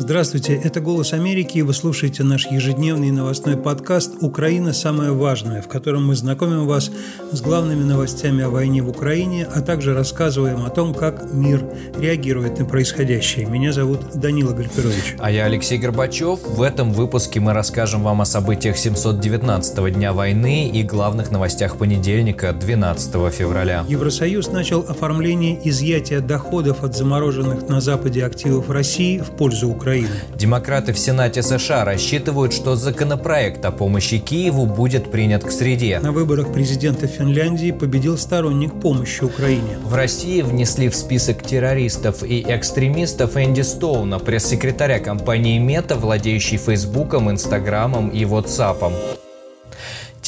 Здравствуйте, это «Голос Америки», и вы слушаете наш ежедневный новостной подкаст «Украина. Самое важное», в котором мы знакомим вас с главными новостями о войне в Украине, а также рассказываем о том, как мир реагирует на происходящее. Меня зовут Данила Гальперович. А я Алексей Горбачев. В этом выпуске мы расскажем вам о событиях 719-го дня войны и главных новостях понедельника, 12 февраля. Евросоюз начал оформление изъятия доходов от замороженных на Западе активов России в пользу Украины. Украины. Демократы в Сенате США рассчитывают, что законопроект о помощи Киеву будет принят к среде. На выборах президента Финляндии победил сторонник помощи Украине. В России внесли в список террористов и экстремистов Энди Стоуна, пресс-секретаря компании Мета, владеющей Фейсбуком, Инстаграмом и Ватсапом.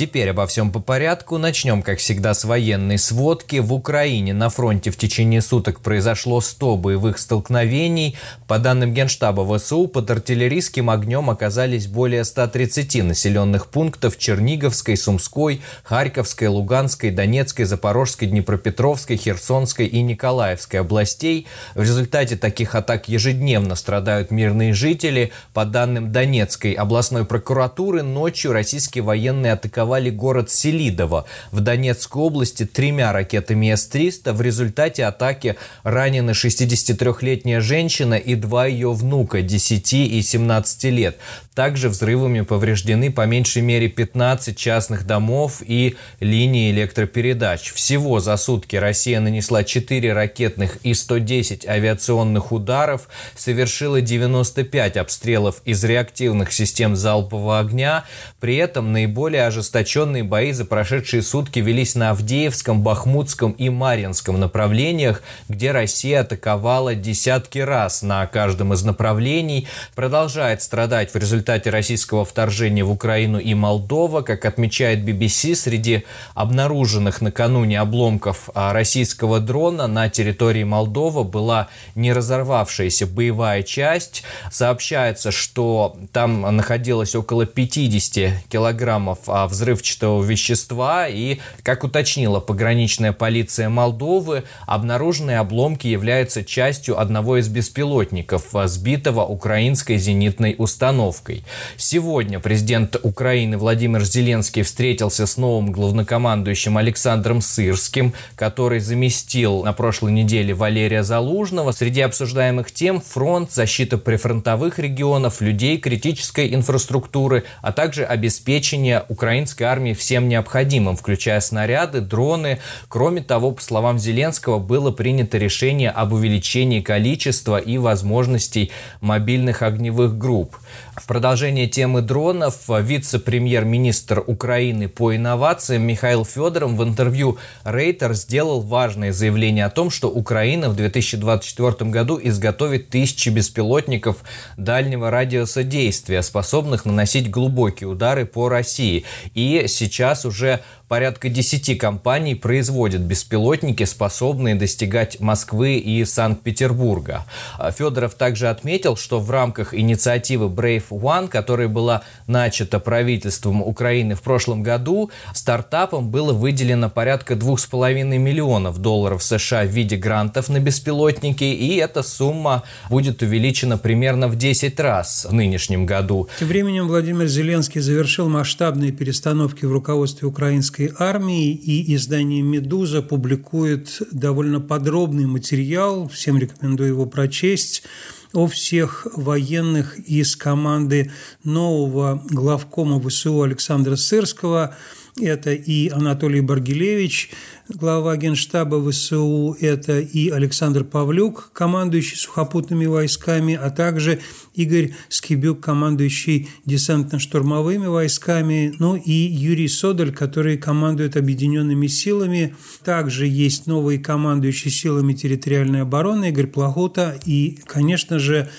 Теперь обо всем по порядку. Начнем, как всегда, с военной сводки. В Украине на фронте в течение суток произошло 100 боевых столкновений. По данным Генштаба ВСУ, под артиллерийским огнем оказались более 130 населенных пунктов Черниговской, Сумской, Харьковской, Луганской, Донецкой, Запорожской, Днепропетровской, Херсонской и Николаевской областей. В результате таких атак ежедневно страдают мирные жители. По данным Донецкой областной прокуратуры, ночью российские военные атаковали атаковали город Селидово в Донецкой области тремя ракетами С-300. В результате атаки ранены 63-летняя женщина и два ее внука 10 и 17 лет. Также взрывами повреждены по меньшей мере 15 частных домов и линии электропередач. Всего за сутки Россия нанесла 4 ракетных и 110 авиационных ударов, совершила 95 обстрелов из реактивных систем залпового огня. При этом наиболее ожесточенные бои за прошедшие сутки велись на Авдеевском, Бахмутском и Марьинском направлениях, где Россия атаковала десятки раз на каждом из направлений, продолжает страдать в результате российского вторжения в Украину и Молдова. Как отмечает BBC, среди обнаруженных накануне обломков а, российского дрона на территории Молдовы была не разорвавшаяся боевая часть. Сообщается, что там находилось около 50 килограммов а, взрывчатого вещества. И, как уточнила пограничная полиция Молдовы, обнаруженные обломки являются частью одного из беспилотников, сбитого украинской зенитной установкой. Сегодня президент Украины Владимир Зеленский встретился с новым главнокомандующим Александром Сырским, который заместил на прошлой неделе Валерия Залужного. Среди обсуждаемых тем фронт, защита прифронтовых регионов, людей критической инфраструктуры, а также обеспечение украинской армии всем необходимым, включая снаряды, дроны. Кроме того, по словам Зеленского, было принято решение об увеличении количества и возможностей мобильных огневых групп. В продолжение темы дронов вице-премьер-министр Украины по инновациям Михаил Федоров в интервью Рейтер сделал важное заявление о том, что Украина в 2024 году изготовит тысячи беспилотников дальнего радиуса действия, способных наносить глубокие удары по России. И сейчас уже порядка 10 компаний производят беспилотники, способные достигать Москвы и Санкт-Петербурга. Федоров также отметил, что в рамках инициативы Brave One, которая была начата правительством Украины в прошлом году, стартапам было выделено порядка 2,5 миллионов долларов США в виде грантов на беспилотники, и эта сумма будет увеличена примерно в 10 раз в нынешнем году. Тем временем Владимир Зеленский завершил масштабные перестановки в руководстве украинской российской армии, и издание «Медуза» публикует довольно подробный материал, всем рекомендую его прочесть, о всех военных из команды нового главкома ВСУ Александра Сырского – это и Анатолий Баргилевич, глава Генштаба ВСУ, это и Александр Павлюк, командующий сухопутными войсками, а также Игорь Скибюк, командующий десантно-штурмовыми войсками, ну и Юрий Содоль, который командует объединенными силами. Также есть новые командующие силами территориальной обороны Игорь Плохота и, конечно же,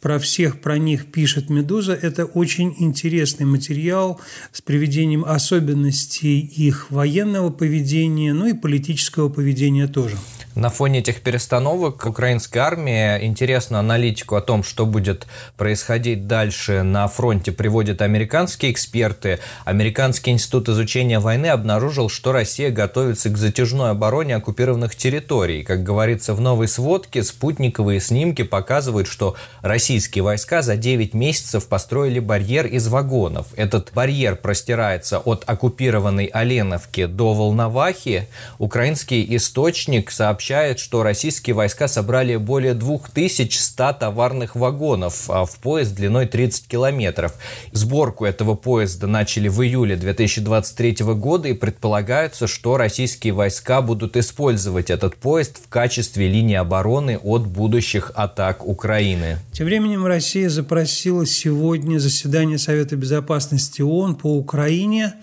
про всех про них пишет «Медуза». Это очень интересный материал с приведением особенностей их военного поведения, ну и политического поведения тоже. На фоне этих перестановок украинская армия интересно аналитику о том, что будет происходить дальше на фронте, приводят американские эксперты. Американский институт изучения войны обнаружил, что Россия готовится к затяжной обороне оккупированных территорий. Как говорится в новой сводке, спутниковые снимки показывают, что российские войска за 9 месяцев построили барьер из вагонов. Этот барьер простирается от оккупированной Оленовки до Волновахи. Украинский источник сообщает сообщает, что российские войска собрали более 2100 товарных вагонов а в поезд длиной 30 километров. Сборку этого поезда начали в июле 2023 года и предполагается, что российские войска будут использовать этот поезд в качестве линии обороны от будущих атак Украины. Тем временем Россия запросила сегодня заседание Совета Безопасности ООН по Украине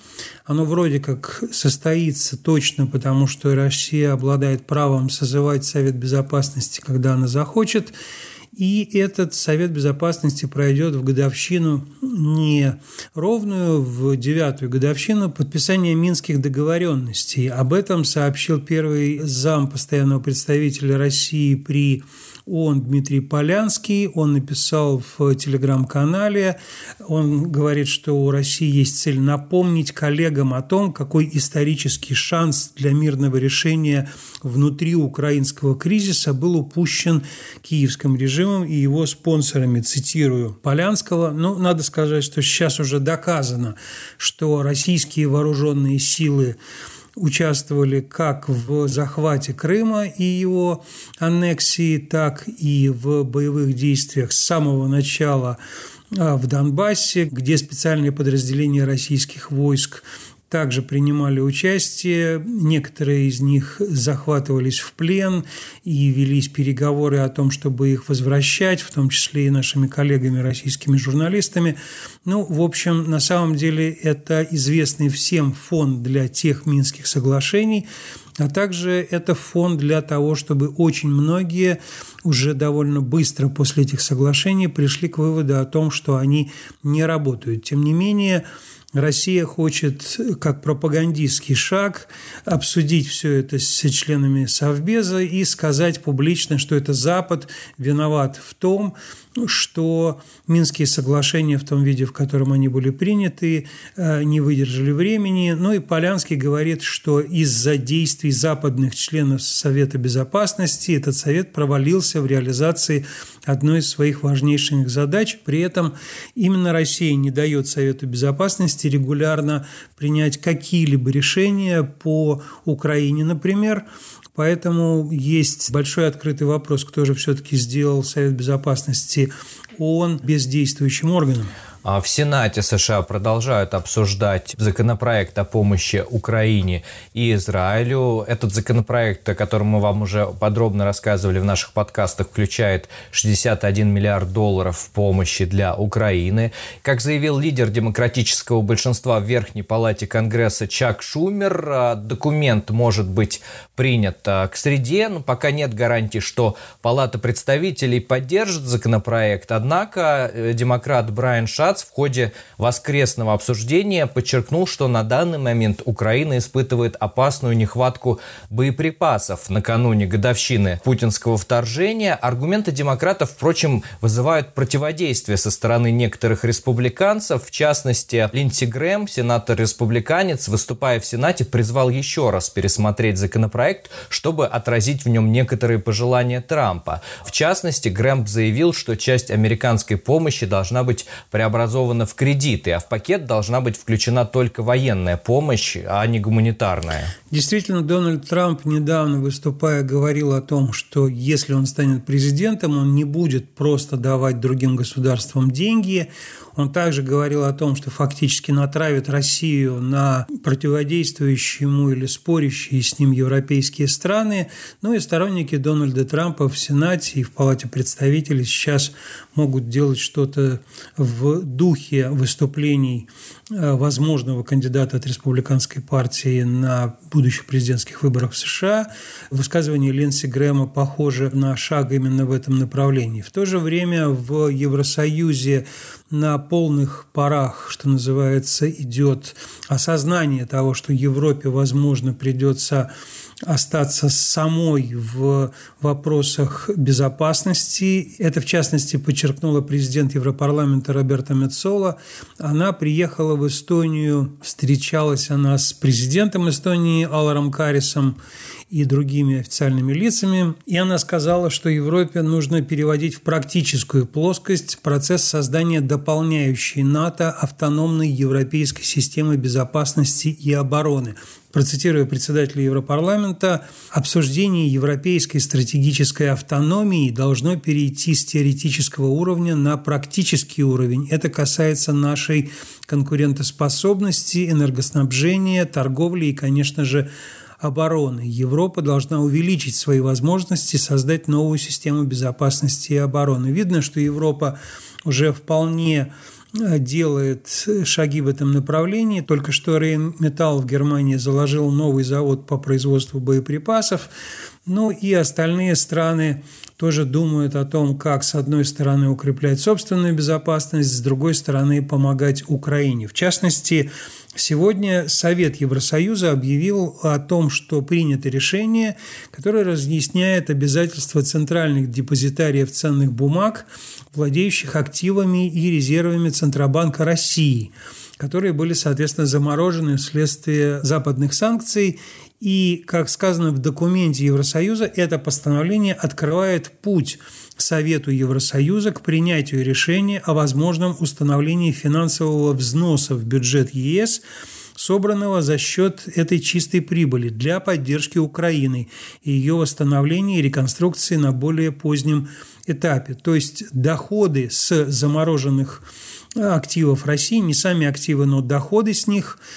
оно вроде как состоится точно, потому что Россия обладает правом созывать Совет Безопасности, когда она захочет. И этот Совет Безопасности пройдет в годовщину не ровную, в девятую годовщину подписания Минских договоренностей. Об этом сообщил первый зам постоянного представителя России при он Дмитрий Полянский, он написал в телеграм-канале, он говорит, что у России есть цель напомнить коллегам о том, какой исторический шанс для мирного решения внутри украинского кризиса был упущен киевским режимом и его спонсорами, цитирую Полянского. Ну, надо сказать, что сейчас уже доказано, что российские вооруженные силы участвовали как в захвате Крыма и его аннексии, так и в боевых действиях с самого начала а, в Донбассе, где специальные подразделения российских войск также принимали участие. Некоторые из них захватывались в плен и велись переговоры о том, чтобы их возвращать, в том числе и нашими коллегами, российскими журналистами. Ну, в общем, на самом деле это известный всем фонд для тех Минских соглашений, а также это фонд для того, чтобы очень многие уже довольно быстро после этих соглашений пришли к выводу о том, что они не работают. Тем не менее, Россия хочет, как пропагандистский шаг, обсудить все это с членами Совбеза и сказать публично, что это Запад виноват в том, что Минские соглашения в том виде, в котором они были приняты, э, не выдержали времени. Ну и Полянский говорит, что из-за действий западных членов Совета Безопасности этот Совет провалился в реализации одной из своих важнейших задач. При этом именно Россия не дает Совету Безопасности регулярно принять какие-либо решения по Украине, например, Поэтому есть большой открытый вопрос, кто же все-таки сделал Совет Безопасности ООН бездействующим органом. А в Сенате США продолжают обсуждать законопроект о помощи Украине и Израилю. Этот законопроект, о котором мы вам уже подробно рассказывали в наших подкастах, включает 61 миллиард долларов помощи для Украины. Как заявил лидер демократического большинства в Верхней Палате Конгресса Чак Шумер, а, документ может быть принят а, к среде, но пока нет гарантии, что Палата представителей поддержит законопроект. Однако э, демократ Брайан Шатс Кац в ходе воскресного обсуждения подчеркнул, что на данный момент Украина испытывает опасную нехватку боеприпасов накануне годовщины путинского вторжения. Аргументы демократов, впрочем, вызывают противодействие со стороны некоторых республиканцев. В частности, Линдси Грэм, сенатор-республиканец, выступая в Сенате, призвал еще раз пересмотреть законопроект, чтобы отразить в нем некоторые пожелания Трампа. В частности, Грэм заявил, что часть американской помощи должна быть преобразована преобразована в кредиты, а в пакет должна быть включена только военная помощь, а не гуманитарная. Действительно, Дональд Трамп недавно выступая говорил о том, что если он станет президентом, он не будет просто давать другим государствам деньги, он также говорил о том, что фактически натравит Россию на противодействующие ему или спорящие с ним европейские страны. Ну и сторонники Дональда Трампа в Сенате и в Палате представителей сейчас могут делать что-то в духе выступлений э, возможного кандидата от республиканской партии на будущих президентских выборах в США. Высказывание Ленси Грэма похоже на шаг именно в этом направлении. В то же время в Евросоюзе на полных парах, что называется, идет осознание того, что Европе, возможно, придется остаться самой в вопросах безопасности. Это, в частности, подчеркнула президент Европарламента Роберта Мецола. Она приехала в Эстонию, встречалась она с президентом Эстонии Аларом Карисом и другими официальными лицами. И она сказала, что Европе нужно переводить в практическую плоскость процесс создания дополняющей НАТО автономной европейской системы безопасности и обороны – процитирую председателя Европарламента, обсуждение европейской стратегической автономии должно перейти с теоретического уровня на практический уровень. Это касается нашей конкурентоспособности, энергоснабжения, торговли и, конечно же, обороны. Европа должна увеличить свои возможности, создать новую систему безопасности и обороны. Видно, что Европа уже вполне делает шаги в этом направлении. Только что Рейнметалл в Германии заложил новый завод по производству боеприпасов. Ну и остальные страны тоже думают о том, как, с одной стороны, укреплять собственную безопасность, с другой стороны, помогать Украине. В частности, Сегодня Совет Евросоюза объявил о том, что принято решение, которое разъясняет обязательства центральных депозитариев ценных бумаг, владеющих активами и резервами Центробанка России, которые были, соответственно, заморожены вследствие западных санкций. И, как сказано в документе Евросоюза, это постановление открывает путь Совету Евросоюза к принятию решения о возможном установлении финансового взноса в бюджет ЕС, собранного за счет этой чистой прибыли для поддержки Украины и ее восстановления и реконструкции на более позднем этапе. То есть доходы с замороженных активов России, не сами активы, но доходы с них –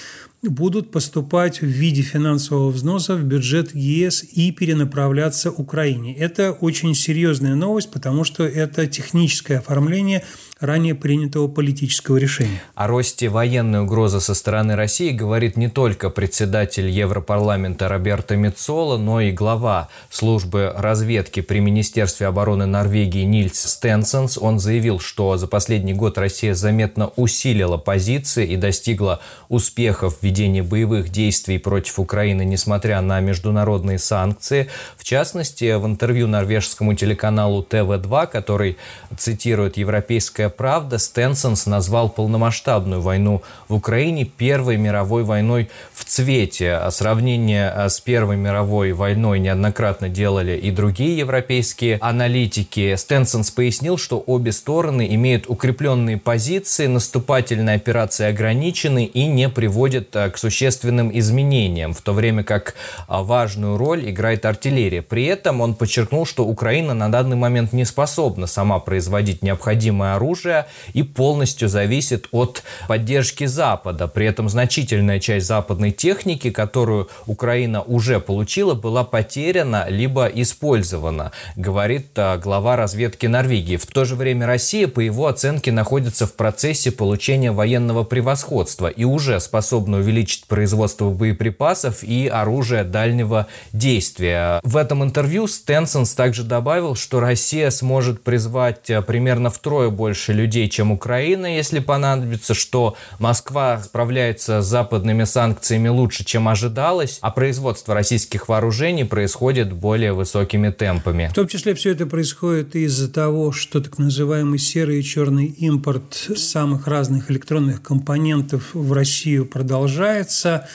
будут поступать в виде финансового взноса в бюджет ЕС и перенаправляться Украине. Это очень серьезная новость, потому что это техническое оформление ранее принятого политического решения. О росте военной угрозы со стороны России говорит не только председатель Европарламента Роберто Мецола, но и глава службы разведки при Министерстве обороны Норвегии Нильс Стенсенс. Он заявил, что за последний год Россия заметно усилила позиции и достигла успехов в ведении боевых действий против Украины, несмотря на международные санкции. В частности, в интервью норвежскому телеканалу ТВ-2, который цитирует Европейское правда, Стенсонс назвал полномасштабную войну в Украине Первой мировой войной в цвете. А сравнение а, с Первой мировой войной неоднократно делали и другие европейские аналитики. Стенсонс пояснил, что обе стороны имеют укрепленные позиции, наступательные операции ограничены и не приводят а, к существенным изменениям, в то время как важную роль играет артиллерия. При этом он подчеркнул, что Украина на данный момент не способна сама производить необходимое оружие, оружия и полностью зависит от поддержки Запада. При этом значительная часть западной техники, которую Украина уже получила, была потеряна либо использована, говорит а, глава разведки Норвегии. В то же время Россия, по его оценке, находится в процессе получения военного превосходства и уже способна увеличить производство боеприпасов и оружия дальнего действия. В этом интервью Стенсенс также добавил, что Россия сможет призвать а, примерно втрое больше больше людей, чем Украина, если понадобится, что Москва справляется с западными санкциями лучше, чем ожидалось, а производство российских вооружений происходит более высокими темпами. В том числе все это происходит из-за того, что так называемый серый и черный импорт самых разных электронных компонентов в Россию продолжается.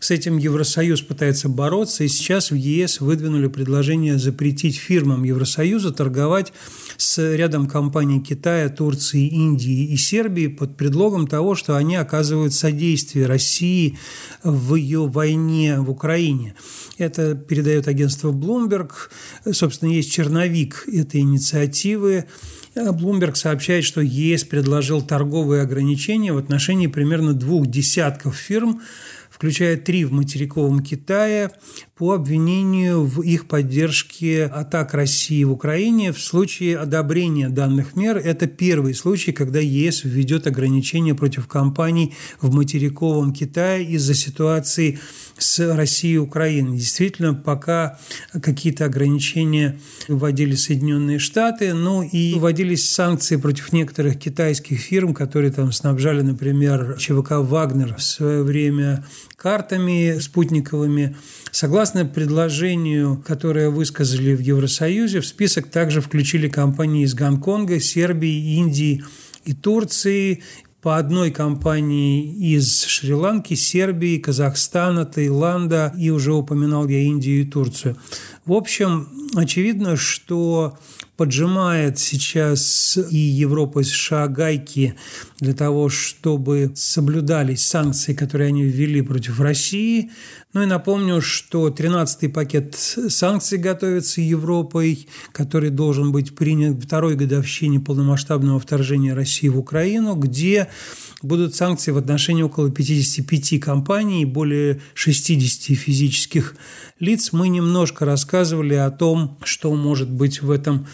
С этим Евросоюз пытается бороться, и сейчас в ЕС выдвинули предложение запретить фирмам Евросоюза торговать с рядом компаний Китая, Турции, Индии и Сербии под предлогом того, что они оказывают содействие России в ее войне в Украине. Это передает агентство Bloomberg. Собственно, есть черновик этой инициативы. Bloomberg сообщает, что ЕС предложил торговые ограничения в отношении примерно двух десятков фирм, включая три в материковом Китае, по обвинению в их поддержке атак России в Украине в случае одобрения данных мер. Это первый случай, когда ЕС введет ограничения против компаний в материковом Китае из-за ситуации с Россией и Украиной. Действительно, пока какие-то ограничения вводили Соединенные Штаты, ну и вводились санкции против некоторых китайских фирм, которые там снабжали, например, ЧВК «Вагнер» в свое время картами спутниковыми. Согласно предложению, которое высказали в Евросоюзе, в список также включили компании из Гонконга, Сербии, Индии и Турции, по одной компании из Шри-Ланки, Сербии, Казахстана, Таиланда и уже упоминал я Индию и Турцию. В общем, очевидно, что поджимает сейчас и Европа, и США гайки для того, чтобы соблюдались санкции, которые они ввели против России. Ну и напомню, что 13-й пакет санкций готовится Европой, который должен быть принят второй годовщине полномасштабного вторжения России в Украину, где будут санкции в отношении около 55 компаний и более 60 физических лиц. Мы немножко рассказывали о том, что может быть в этом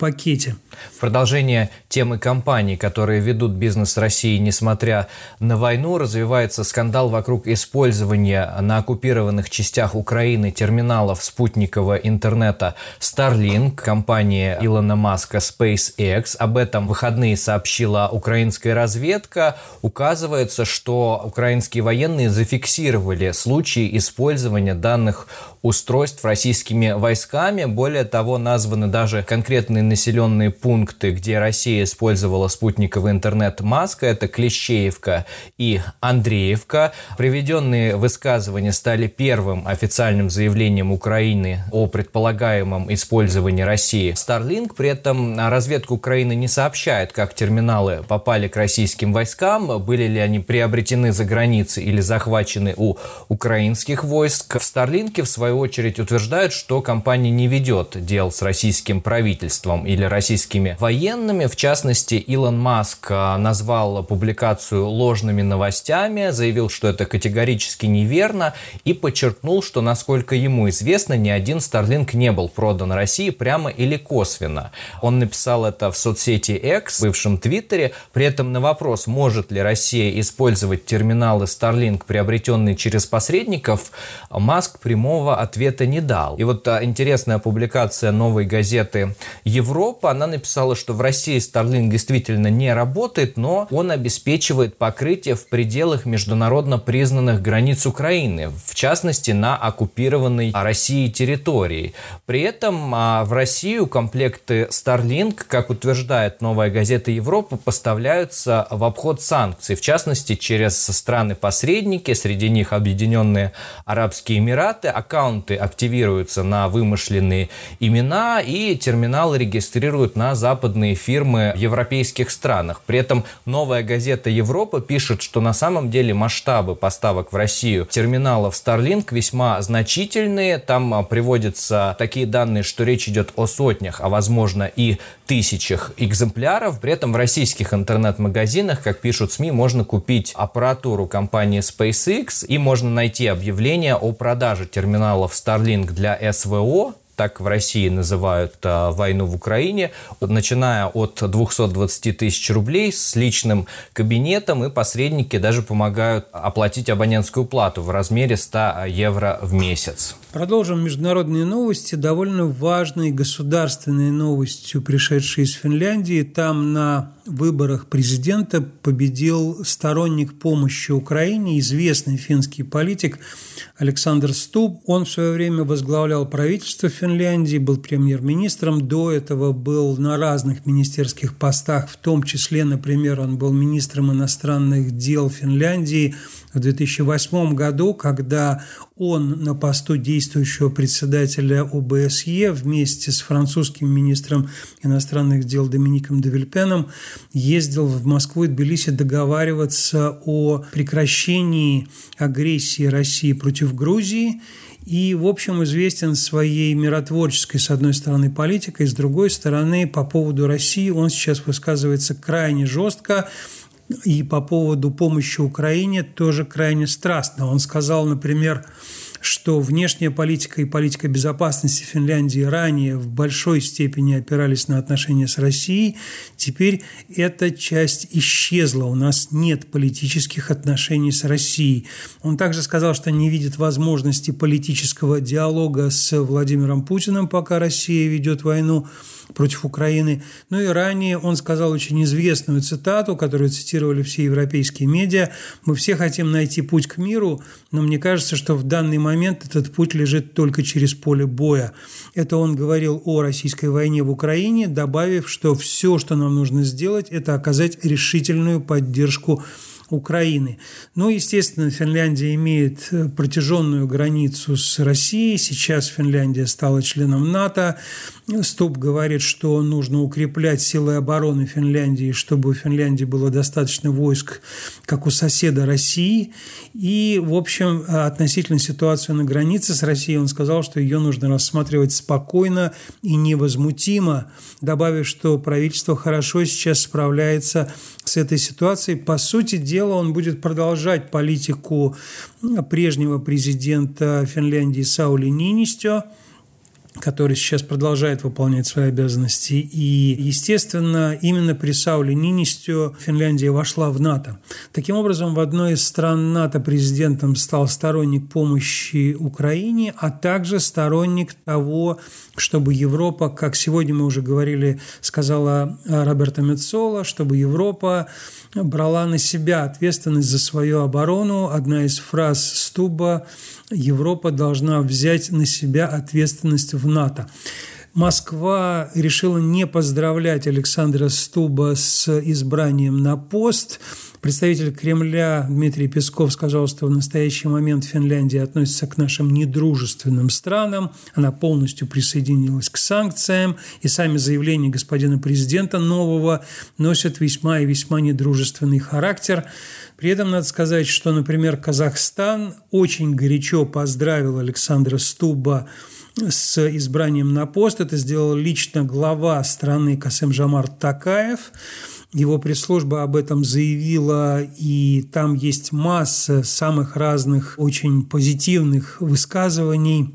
пакете. В продолжение темы компаний, которые ведут бизнес России, несмотря на войну, развивается скандал вокруг использования на оккупированных частях Украины терминалов спутникового интернета Starlink, компания Илона Маска SpaceX. Об этом в выходные сообщила украинская разведка. Указывается, что украинские военные зафиксировали случаи использования данных устройств российскими войсками. Более того, названы даже конкретные населенные пункты, где Россия использовала спутниковый интернет Маска. Это Клещеевка и Андреевка. Приведенные высказывания стали первым официальным заявлением Украины о предполагаемом использовании России Starlink. При этом разведка Украины не сообщает, как терминалы попали к российским войскам, были ли они приобретены за границей или захвачены у украинских войск. В Starlink, в свою очередь утверждают, что компания не ведет дел с российским правительством или российскими военными. В частности, Илон Маск а, назвал публикацию ложными новостями, заявил, что это категорически неверно и подчеркнул, что, насколько ему известно, ни один Starlink не был продан России прямо или косвенно. Он написал это в соцсети X, бывшем Твиттере. При этом на вопрос, может ли Россия использовать терминалы Starlink, приобретенные через посредников, Маск прямого ответа не дал. И вот а, интересная публикация новой газеты «Европа», она написала, что в России Starlink действительно не работает, но он обеспечивает покрытие в пределах международно признанных границ Украины, в частности, на оккупированной Россией территории. При этом а, в Россию комплекты Starlink, как утверждает новая газета «Европа», поставляются в обход санкций, в частности, через страны-посредники, среди них Объединенные Арабские Эмираты, аккаунт аккаунты активируются на вымышленные имена, и терминалы регистрируют на западные фирмы в европейских странах. При этом новая газета Европа пишет, что на самом деле масштабы поставок в Россию терминалов Starlink весьма значительные. Там а, приводятся такие данные, что речь идет о сотнях, а возможно и тысячах экземпляров. При этом в российских интернет-магазинах, как пишут СМИ, можно купить аппаратуру компании SpaceX и можно найти объявление о продаже терминалов терминалов Starlink для СВО, так в России называют а, войну в Украине, начиная от 220 тысяч рублей с личным кабинетом, и посредники даже помогают оплатить абонентскую плату в размере 100 евро в месяц. Продолжим международные новости. Довольно важной государственной новостью, пришедшей из Финляндии. Там на выборах президента победил сторонник помощи Украине, известный финский политик Александр Стуб. Он в свое время возглавлял правительство Финляндии, был премьер-министром. До этого был на разных министерских постах, в том числе, например, он был министром иностранных дел Финляндии в 2008 году, когда он на посту действующего председателя ОБСЕ вместе с французским министром иностранных дел Домиником Девельпеном ездил в Москву и Тбилиси договариваться о прекращении агрессии России против Грузии. И, в общем, известен своей миротворческой, с одной стороны, политикой, с другой стороны, по поводу России. Он сейчас высказывается крайне жестко, и по поводу помощи Украине тоже крайне страстно. Он сказал, например, что внешняя политика и политика безопасности Финляндии ранее в большой степени опирались на отношения с Россией, теперь эта часть исчезла. У нас нет политических отношений с Россией. Он также сказал, что не видит возможности политического диалога с Владимиром Путиным, пока Россия ведет войну против Украины. Ну и ранее он сказал очень известную цитату, которую цитировали все европейские медиа. «Мы все хотим найти путь к миру, но мне кажется, что в данный момент этот путь лежит только через поле боя». Это он говорил о российской войне в Украине, добавив, что все, что нам нужно сделать, это оказать решительную поддержку Украины. Ну, естественно, Финляндия имеет э, протяженную границу с Россией. Сейчас Финляндия стала членом НАТО. Ступ говорит, что нужно укреплять силы обороны Финляндии, чтобы у Финляндии было достаточно войск, как у соседа России. И, в общем, относительно ситуации на границе с Россией он сказал, что ее нужно рассматривать спокойно и невозмутимо, добавив, что правительство хорошо сейчас справляется с этой ситуацией. По сути дела, он будет продолжать политику прежнего президента Финляндии Саули Нинистё – который сейчас продолжает выполнять свои обязанности. И, естественно, именно при Сауле Нинистё Финляндия вошла в НАТО. Таким образом, в одной из стран НАТО президентом стал сторонник помощи Украине, а также сторонник того, чтобы Европа, как сегодня мы уже говорили, сказала Роберта Мецола, чтобы Европа брала на себя ответственность за свою оборону. Одна из фраз Стуба «Европа должна взять на себя ответственность в НАТО». Москва решила не поздравлять Александра Стуба с избранием на пост – Представитель Кремля Дмитрий Песков сказал, что в настоящий момент Финляндия относится к нашим недружественным странам, она полностью присоединилась к санкциям, и сами заявления господина президента нового носят весьма и весьма недружественный характер. При этом надо сказать, что, например, Казахстан очень горячо поздравил Александра Стуба с избранием на пост. Это сделал лично глава страны Касем Жамар Такаев. Его пресс-служба об этом заявила, и там есть масса самых разных очень позитивных высказываний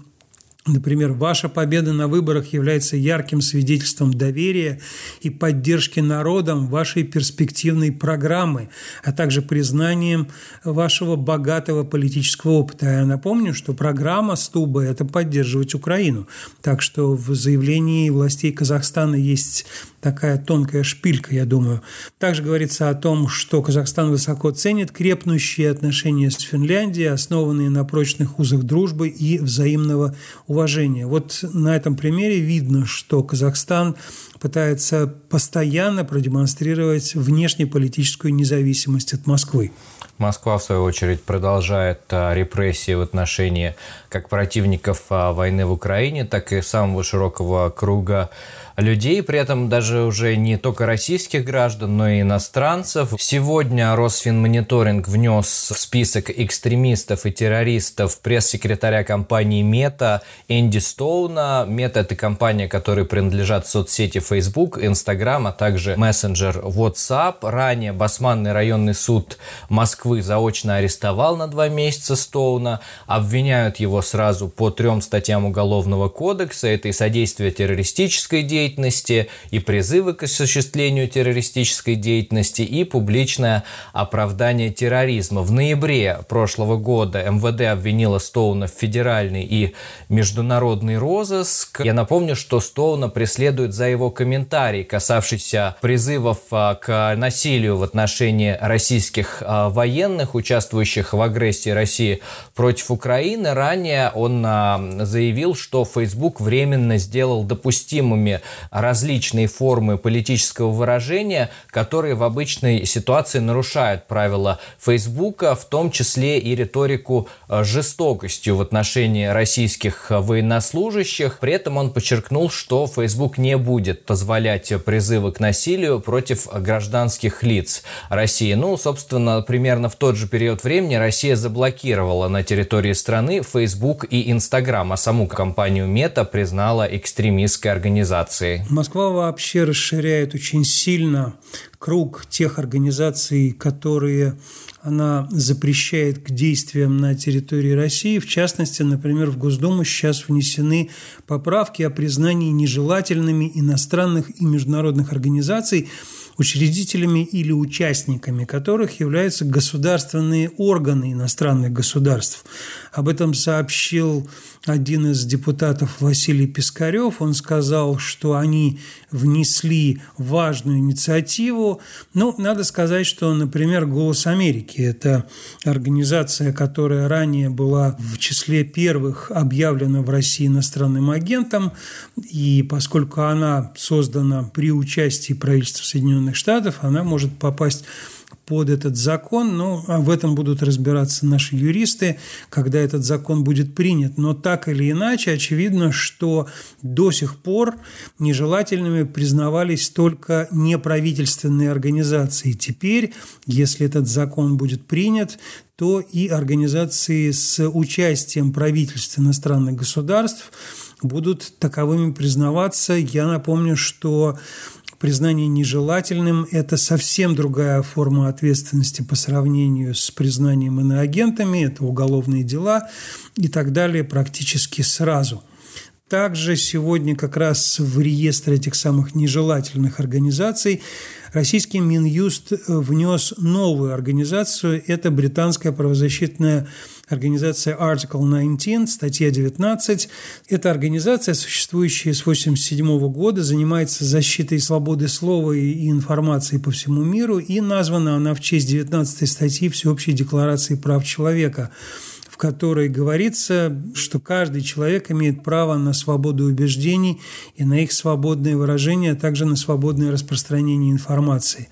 Например, ваша победа на выборах является ярким свидетельством доверия и поддержки народом вашей перспективной программы, а также признанием вашего богатого политического опыта. Я напомню, что программа Стуба – это поддерживать Украину. Так что в заявлении властей Казахстана есть такая тонкая шпилька, я думаю. Также говорится о том, что Казахстан высоко ценит крепнущие отношения с Финляндией, основанные на прочных узах дружбы и взаимного уважения. Вот на этом примере видно, что Казахстан пытается постоянно продемонстрировать внешнеполитическую независимость от Москвы. Москва, в свою очередь, продолжает а, репрессии в отношении как противников а, войны в Украине, так и самого широкого круга людей, при этом даже уже не только российских граждан, но и иностранцев. Сегодня Росфинмониторинг внес в список экстремистов и террористов пресс-секретаря компании Мета Энди Стоуна. Мета – это компания, которой принадлежат соцсети Facebook, Instagram, а также мессенджер WhatsApp. Ранее Басманный районный суд Москвы заочно арестовал на два месяца Стоуна. Обвиняют его сразу по трем статьям Уголовного кодекса. Это и содействие террористической деятельности, деятельности, и призывы к осуществлению террористической деятельности, и публичное оправдание терроризма. В ноябре прошлого года МВД обвинила Стоуна в федеральный и международный розыск. Я напомню, что Стоуна преследует за его комментарий, касавшийся призывов а, к насилию в отношении российских а, военных, участвующих в агрессии России против Украины. Ранее он а, заявил, что Facebook временно сделал допустимыми различные формы политического выражения, которые в обычной ситуации нарушают правила Фейсбука, в том числе и риторику э, жестокостью в отношении российских военнослужащих. При этом он подчеркнул, что Facebook не будет позволять призывы к насилию против гражданских лиц России. Ну, собственно, примерно в тот же период времени Россия заблокировала на территории страны Facebook и Instagram, а саму компанию Мета признала экстремистской организацией. Москва вообще расширяет очень сильно круг тех организаций, которые она запрещает к действиям на территории России. В частности, например, в Госдуму сейчас внесены поправки о признании нежелательными иностранных и международных организаций, учредителями или участниками которых являются государственные органы иностранных государств. Об этом сообщил один из депутатов Василий Пискарев. Он сказал, что они внесли важную инициативу. Ну, надо сказать, что, например, «Голос Америки» – это организация, которая ранее была в числе первых объявлена в России иностранным агентом, и поскольку она создана при участии правительства Соединенных Штатов, она может попасть под этот закон, но а в этом будут разбираться наши юристы, когда этот закон будет принят. Но так или иначе, очевидно, что до сих пор нежелательными признавались только неправительственные организации. Теперь, если этот закон будет принят, то и организации с участием правительств иностранных государств будут таковыми признаваться. Я напомню, что признание нежелательным – это совсем другая форма ответственности по сравнению с признанием иноагентами, это уголовные дела и так далее практически сразу – также сегодня как раз в реестр этих самых нежелательных организаций российский Минюст внес новую организацию. Это британская правозащитная организация Article 19, статья 19. Эта организация, существующая с 1987 года, занимается защитой свободы слова и информации по всему миру, и названа она в честь 19 статьи Всеобщей декларации прав человека в которой говорится, что каждый человек имеет право на свободу убеждений и на их свободное выражение, а также на свободное распространение информации.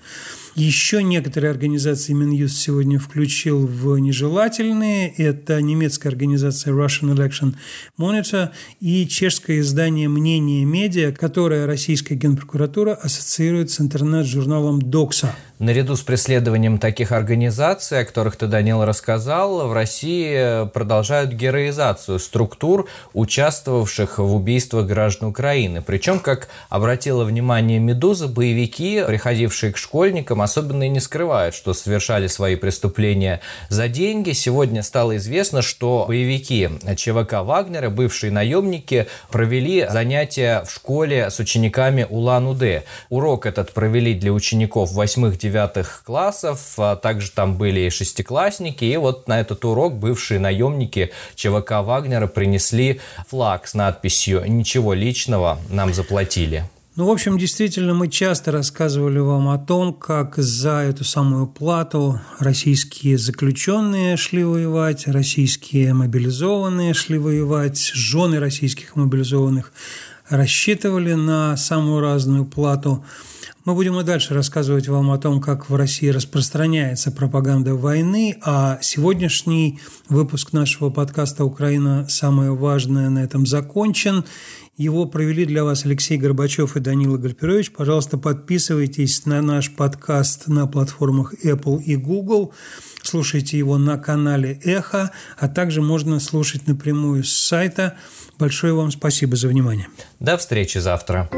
Еще некоторые организации Минюст сегодня включил в нежелательные. Это немецкая организация Russian Election Monitor и чешское издание «Мнение медиа», которое российская генпрокуратура ассоциирует с интернет-журналом «Докса». Наряду с преследованием таких организаций, о которых ты, Данил, рассказал, в России продолжают героизацию структур, участвовавших в убийствах граждан Украины. Причем, как обратила внимание «Медуза», боевики, приходившие к школьникам, особенно и не скрывают, что совершали свои преступления за деньги. Сегодня стало известно, что боевики ЧВК Вагнера, бывшие наемники, провели занятия в школе с учениками Улан-Удэ. Урок этот провели для учеников 8 девятых классов, а также там были и шестиклассники, и вот на этот урок бывшие наемники ЧВК Вагнера принесли флаг с надписью «Ничего личного, нам заплатили». Ну, в общем, действительно, мы часто рассказывали вам о том, как за эту самую плату российские заключенные шли воевать, российские мобилизованные шли воевать, жены российских мобилизованных рассчитывали на самую разную плату. Мы будем и дальше рассказывать вам о том, как в России распространяется пропаганда войны, а сегодняшний выпуск нашего подкаста «Украина. Самое важное» на этом закончен. Его провели для вас Алексей Горбачев и Данила Гальперович. Пожалуйста, подписывайтесь на наш подкаст на платформах Apple и Google. Слушайте его на канале «Эхо», а также можно слушать напрямую с сайта. Большое вам спасибо за внимание. До встречи завтра.